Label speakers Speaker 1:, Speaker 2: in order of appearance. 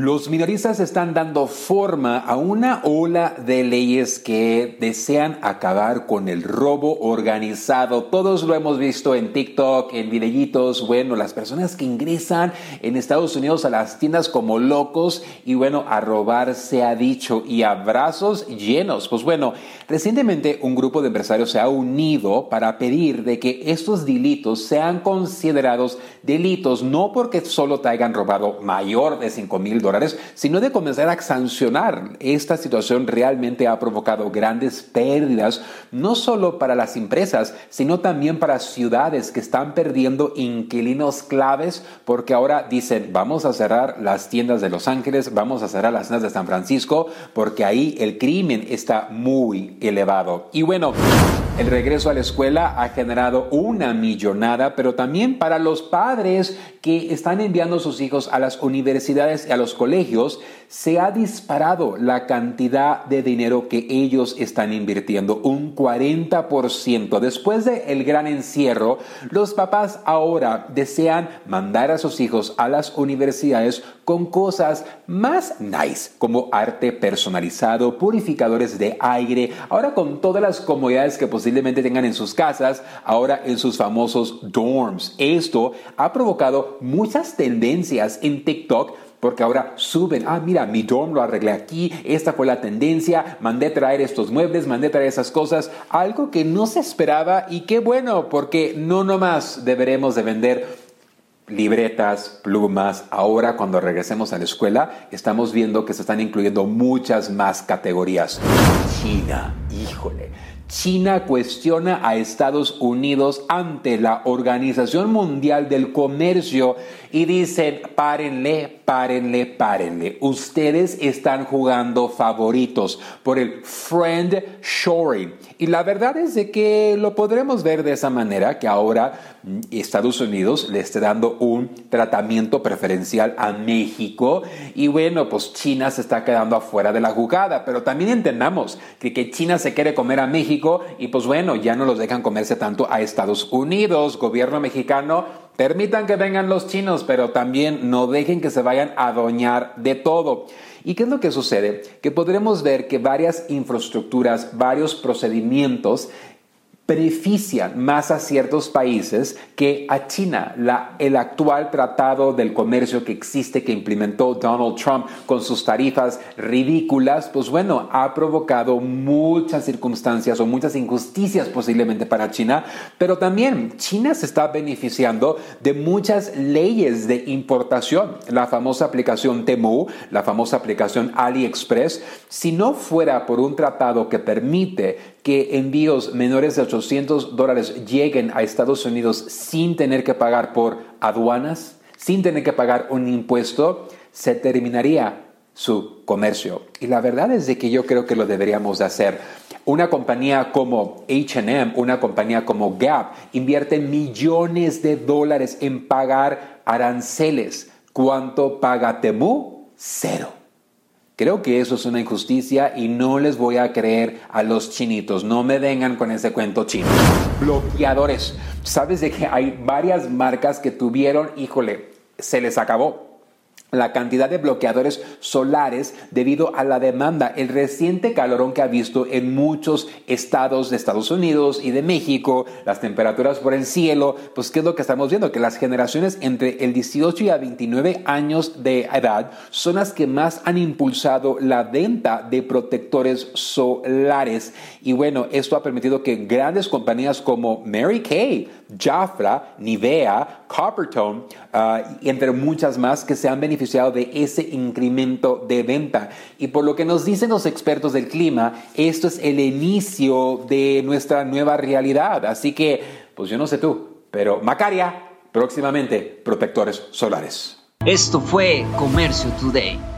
Speaker 1: Los minoristas están dando forma a una ola de leyes que desean acabar con el robo organizado. Todos lo hemos visto en TikTok, en videitos. Bueno, las personas que ingresan en Estados Unidos a las tiendas como locos y bueno, a robar se ha dicho y abrazos llenos. Pues bueno, recientemente un grupo de empresarios se ha unido para pedir de que estos delitos sean considerados delitos no porque solo te hayan robado mayor de 5 mil sino de comenzar a sancionar. Esta situación realmente ha provocado grandes pérdidas, no solo para las empresas, sino también para ciudades que están perdiendo inquilinos claves porque ahora dicen, vamos a cerrar las tiendas de Los Ángeles, vamos a cerrar las tiendas de San Francisco, porque ahí el crimen está muy elevado. Y bueno, el regreso a la escuela ha generado una millonada, pero también para los padres que están enviando a sus hijos a las universidades y a los colegios, se ha disparado la cantidad de dinero que ellos están invirtiendo, un 40%. Después del el gran encierro, los papás ahora desean mandar a sus hijos a las universidades con cosas más nice, como arte personalizado, purificadores de aire, ahora con todas las comodidades que tengan en sus casas, ahora en sus famosos dorms. Esto ha provocado muchas tendencias en TikTok porque ahora suben, ah, mira, mi dorm lo arreglé aquí, esta fue la tendencia, mandé traer estos muebles, mandé traer esas cosas, algo que no se esperaba y qué bueno, porque no nomás deberemos de vender libretas, plumas. Ahora cuando regresemos a la escuela estamos viendo que se están incluyendo muchas más categorías. China, híjole. China cuestiona a Estados Unidos ante la Organización Mundial del Comercio y dicen, párenle, párenle, párenle. Ustedes están jugando favoritos por el friend shoring. Y la verdad es de que lo podremos ver de esa manera, que ahora Estados Unidos le esté dando un tratamiento preferencial a México. Y bueno, pues China se está quedando afuera de la jugada. Pero también entendamos que, que China se quiere comer a México y pues bueno, ya no los dejan comerse tanto a Estados Unidos. Gobierno mexicano Permitan que vengan los chinos, pero también no dejen que se vayan a doñar de todo. ¿Y qué es lo que sucede? Que podremos ver que varias infraestructuras, varios procedimientos benefician más a ciertos países que a China. La, el actual tratado del comercio que existe, que implementó Donald Trump con sus tarifas ridículas, pues bueno, ha provocado muchas circunstancias o muchas injusticias posiblemente para China, pero también China se está beneficiando de muchas leyes de importación. La famosa aplicación Temu, la famosa aplicación AliExpress, si no fuera por un tratado que permite que envíos menores de 800 dólares lleguen a Estados Unidos sin tener que pagar por aduanas, sin tener que pagar un impuesto, se terminaría su comercio. Y la verdad es de que yo creo que lo deberíamos de hacer. Una compañía como HM, una compañía como Gap, invierte millones de dólares en pagar aranceles. ¿Cuánto paga Temu? Cero. Creo que eso es una injusticia y no les voy a creer a los chinitos. No me vengan con ese cuento chino. Bloqueadores. ¿Sabes de que hay varias marcas que tuvieron, híjole, se les acabó? La cantidad de bloqueadores solares debido a la demanda, el reciente calorón que ha visto en muchos estados de Estados Unidos y de México, las temperaturas por el cielo, pues ¿qué es lo que estamos viendo? Que las generaciones entre el 18 y a 29 años de edad son las que más han impulsado la venta de protectores solares. Y bueno, esto ha permitido que grandes compañías como Mary Kay, Jafra, Nivea, Coppertone, uh, entre muchas más que se han beneficiado de ese incremento de venta. Y por lo que nos dicen los expertos del clima, esto es el inicio de nuestra nueva realidad. Así que, pues yo no sé tú, pero Macaria, próximamente protectores solares.
Speaker 2: Esto fue Comercio Today.